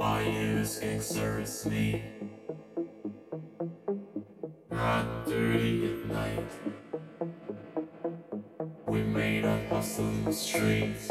I use exerts me at dirty at night. We made up awesome streets.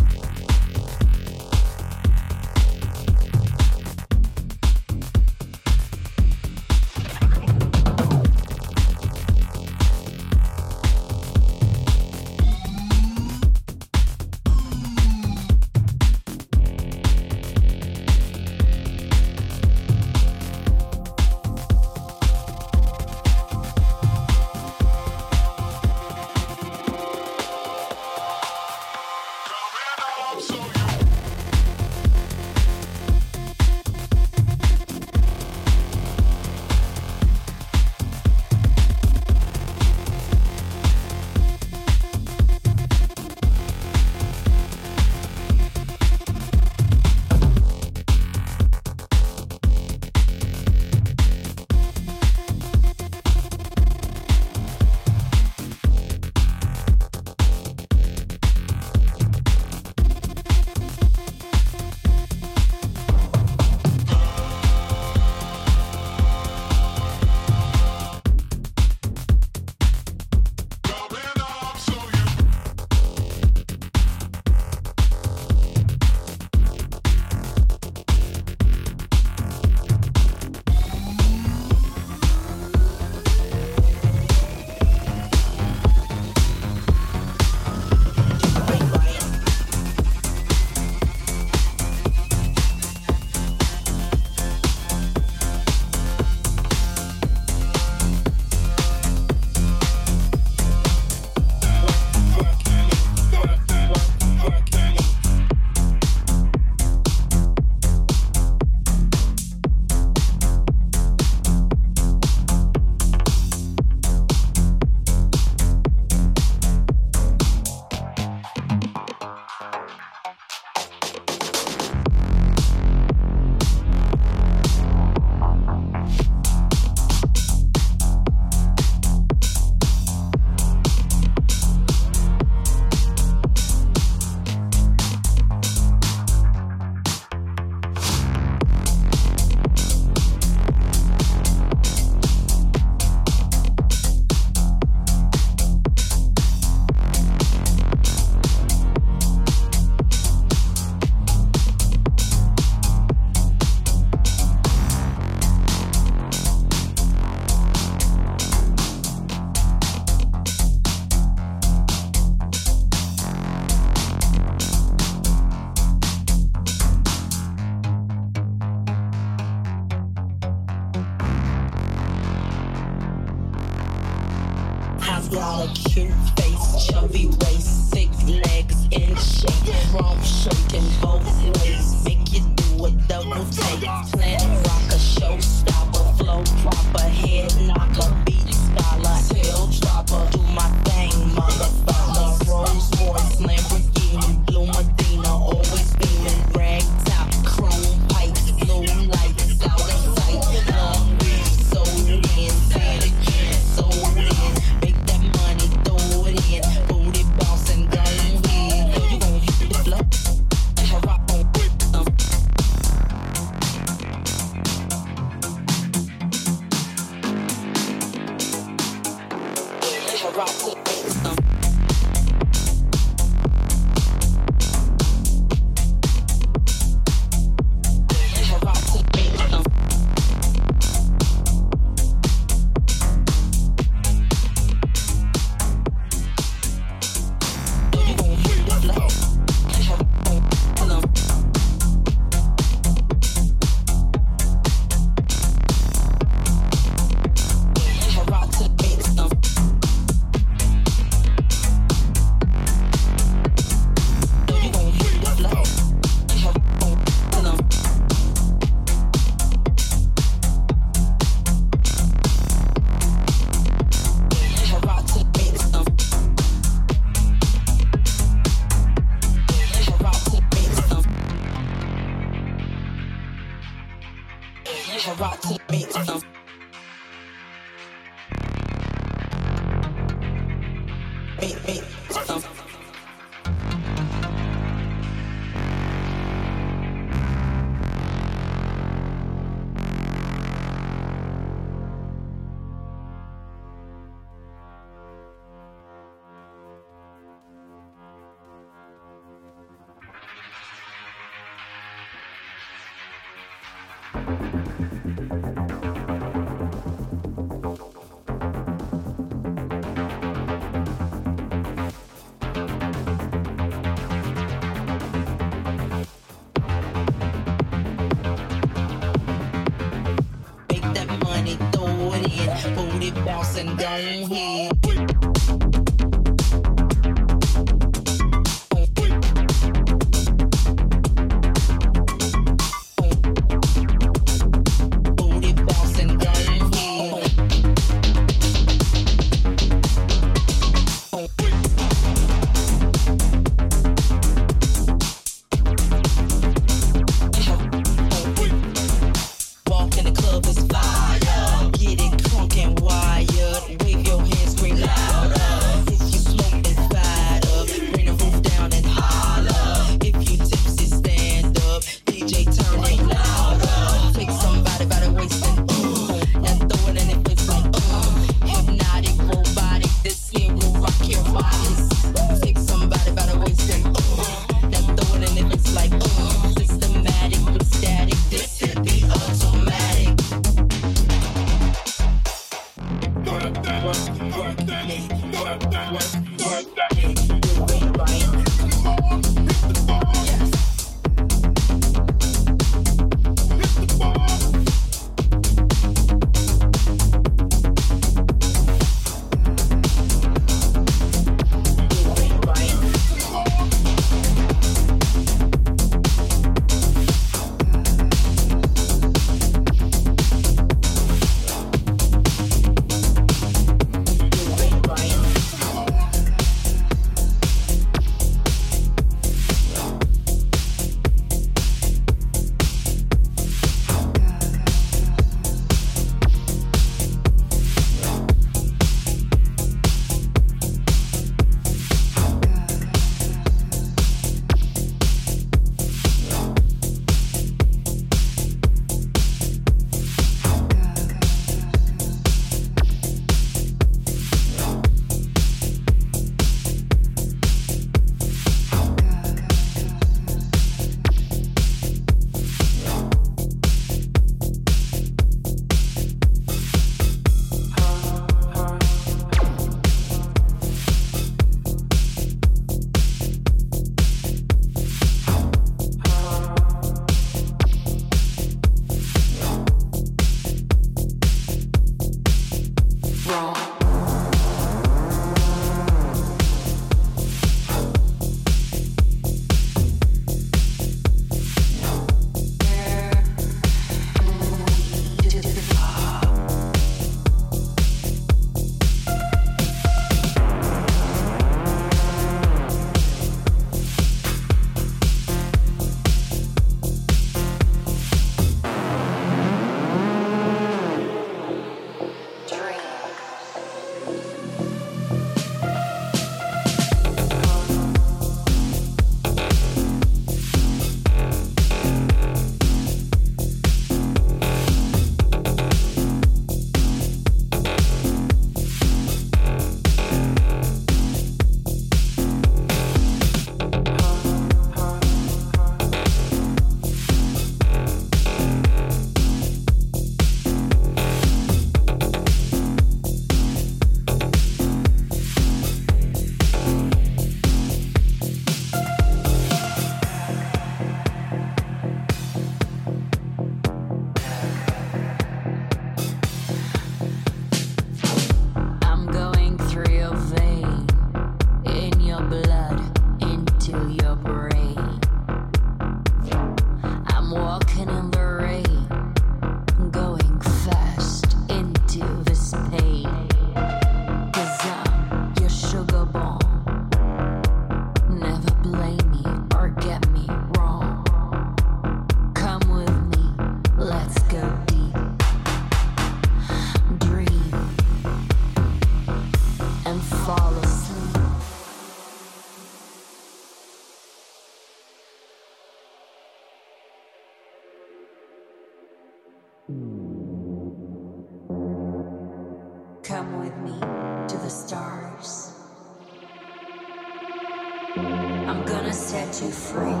Set you free.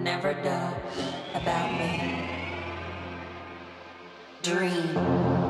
Never doubt about me. Dream.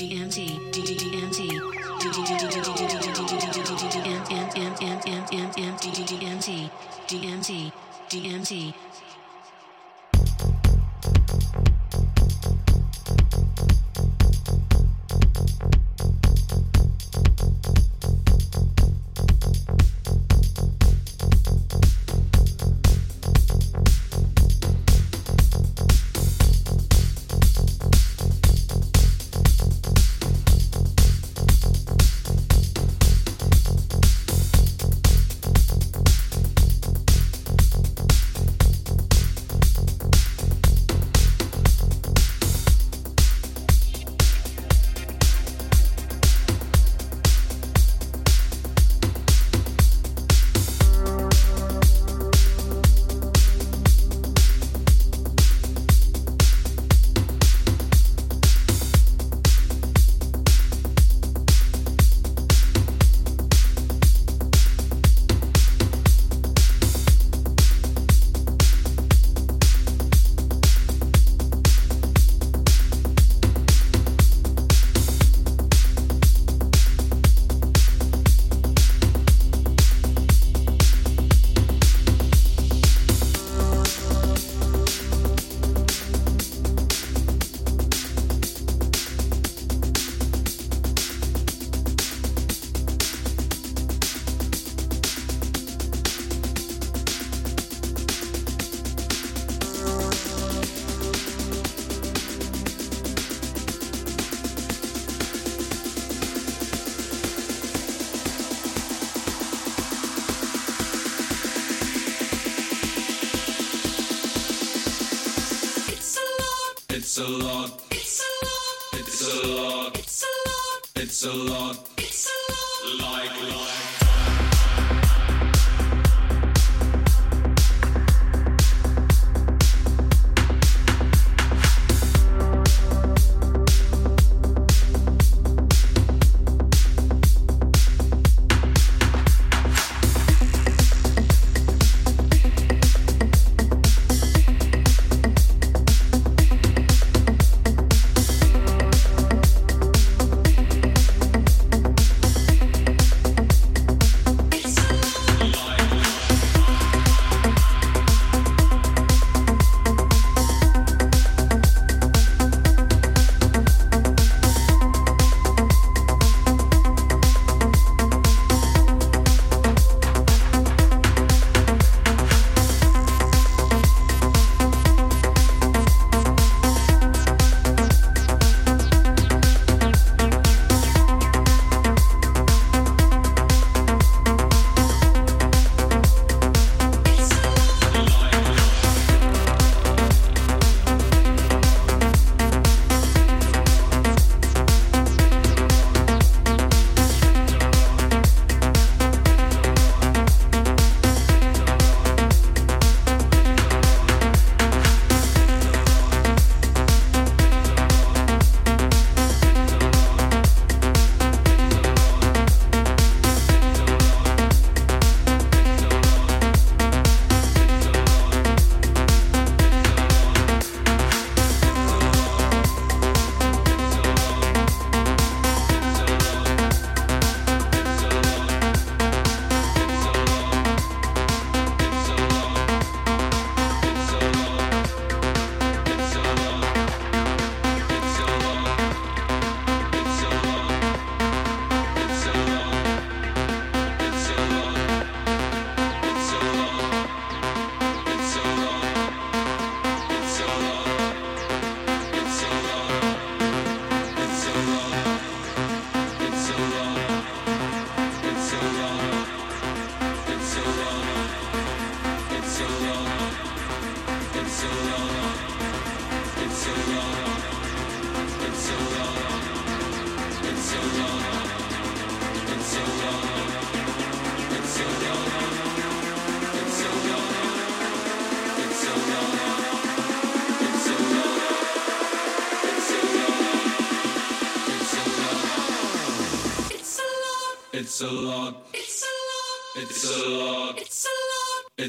A lot. It's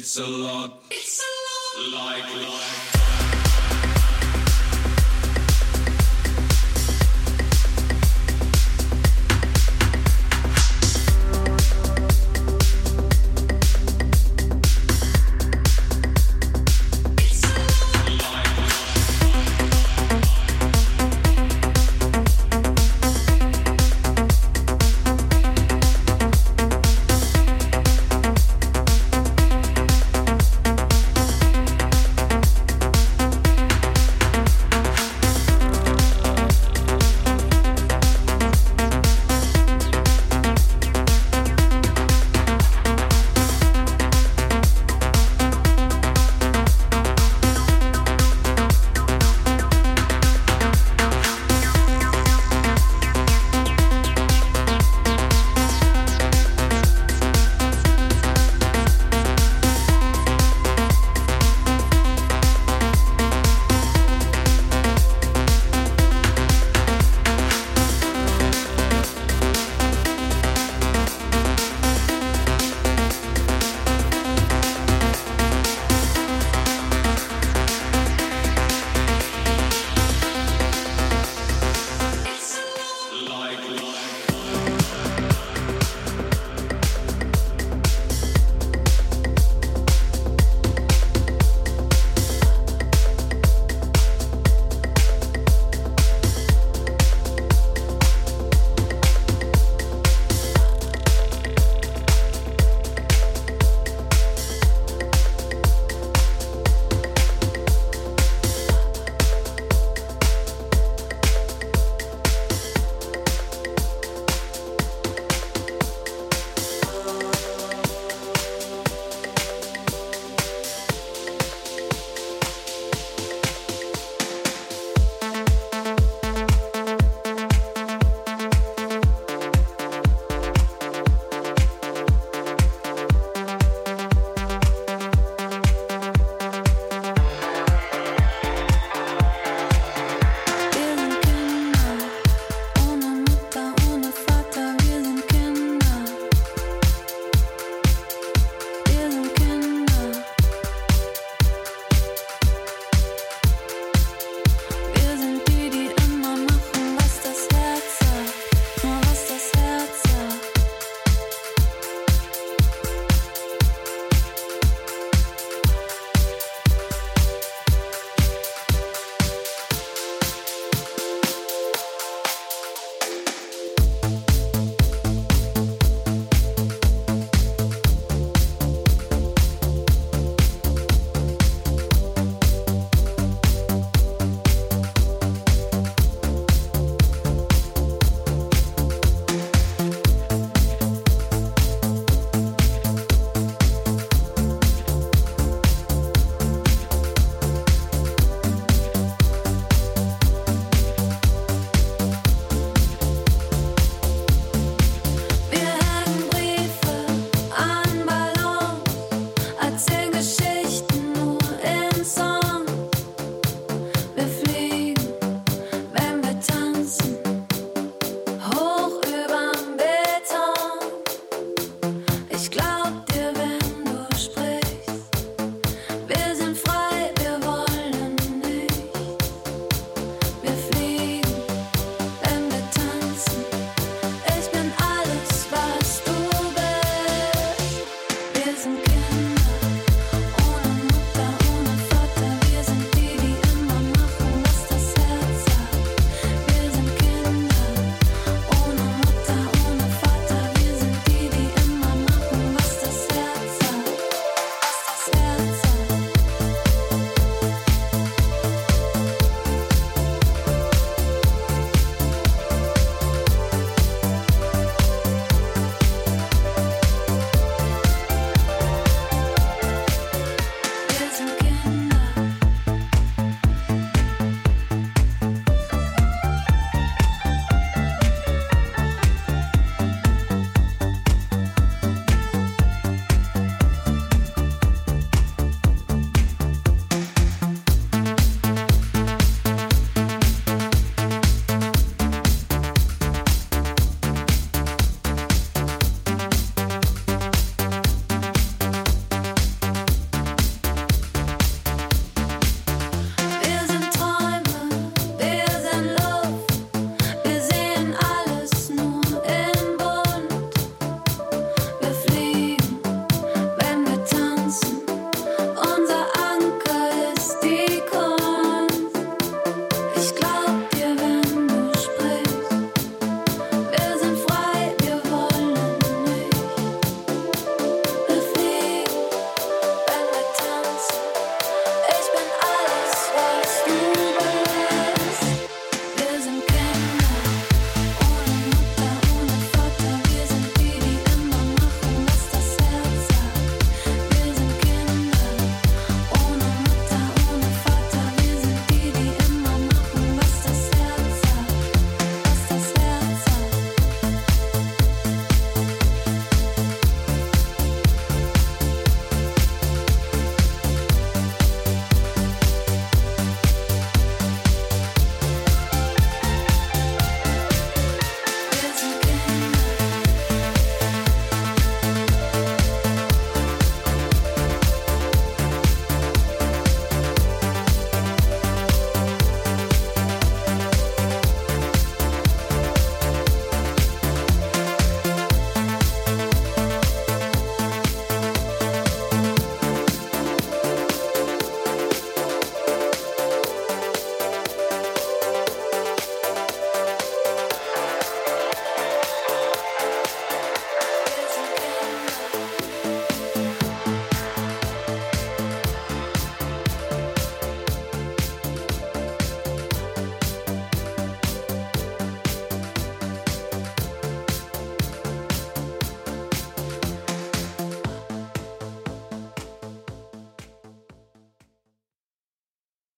It's a lot.